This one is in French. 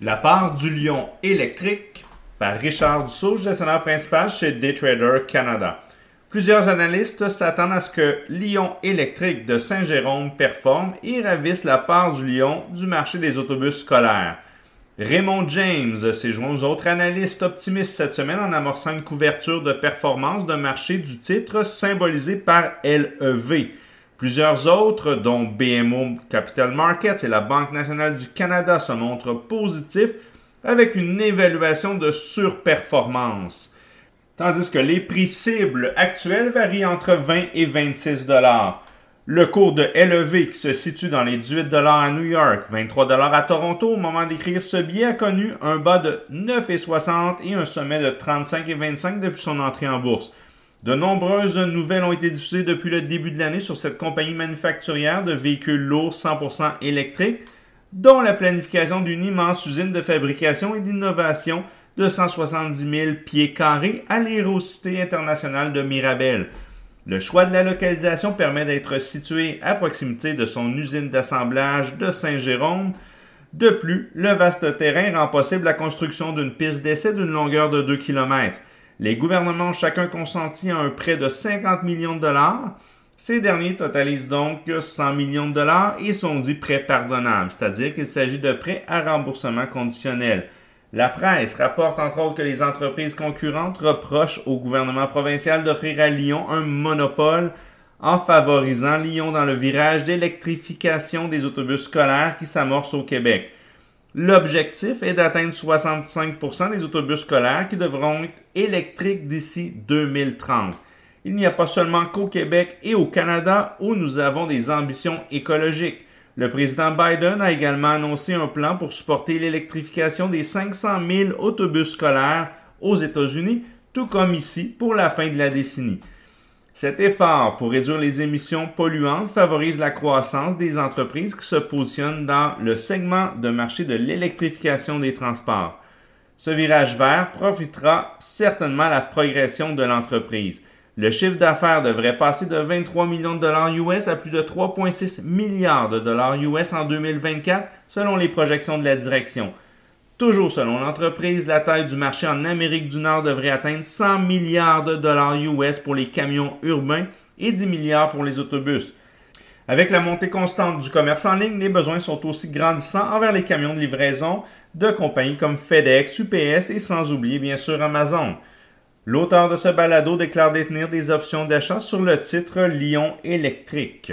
La part du lion électrique par Richard Dussault, gestionnaire principal chez Daytrader Canada. Plusieurs analystes s'attendent à ce que Lyon électrique de Saint-Jérôme performe et ravisse la part du lion du marché des autobus scolaires. Raymond James s'est joint aux autres analystes optimistes cette semaine en amorçant une couverture de performance de marché du titre symbolisé par LEV. Plusieurs autres, dont BMO Capital Markets et la Banque nationale du Canada, se montrent positifs avec une évaluation de surperformance. Tandis que les prix cibles actuels varient entre 20 et 26 dollars. Le cours de LEV qui se situe dans les 18 dollars à New York, 23 dollars à Toronto au moment d'écrire ce billet a connu un bas de 9,60 et un sommet de 35,25 depuis son entrée en bourse. De nombreuses nouvelles ont été diffusées depuis le début de l'année sur cette compagnie manufacturière de véhicules lourds 100% électriques, dont la planification d'une immense usine de fabrication et d'innovation de 170 000 pieds carrés à l'Aérocité internationale de Mirabel. Le choix de la localisation permet d'être situé à proximité de son usine d'assemblage de Saint-Jérôme. De plus, le vaste terrain rend possible la construction d'une piste d'essai d'une longueur de 2 km. Les gouvernements ont chacun consenti à un prêt de 50 millions de dollars. Ces derniers totalisent donc 100 millions de dollars et sont dits prêts pardonnables, c'est-à-dire qu'il s'agit de prêts à remboursement conditionnel. La presse rapporte entre autres que les entreprises concurrentes reprochent au gouvernement provincial d'offrir à Lyon un monopole en favorisant Lyon dans le virage d'électrification des autobus scolaires qui s'amorce au Québec. L'objectif est d'atteindre 65% des autobus scolaires qui devront être électriques d'ici 2030. Il n'y a pas seulement qu'au Québec et au Canada où nous avons des ambitions écologiques. Le président Biden a également annoncé un plan pour supporter l'électrification des 500 000 autobus scolaires aux États-Unis, tout comme ici pour la fin de la décennie. Cet effort pour réduire les émissions polluantes favorise la croissance des entreprises qui se positionnent dans le segment de marché de l'électrification des transports. Ce virage vert profitera certainement à la progression de l'entreprise. Le chiffre d'affaires devrait passer de 23 millions de dollars US à plus de 3,6 milliards de dollars US en 2024 selon les projections de la direction. Toujours selon l'entreprise, la taille du marché en Amérique du Nord devrait atteindre 100 milliards de dollars US pour les camions urbains et 10 milliards pour les autobus. Avec la montée constante du commerce en ligne, les besoins sont aussi grandissants envers les camions de livraison de compagnies comme FedEx, UPS et sans oublier bien sûr Amazon. L'auteur de ce balado déclare détenir des options d'achat sur le titre Lyon électrique.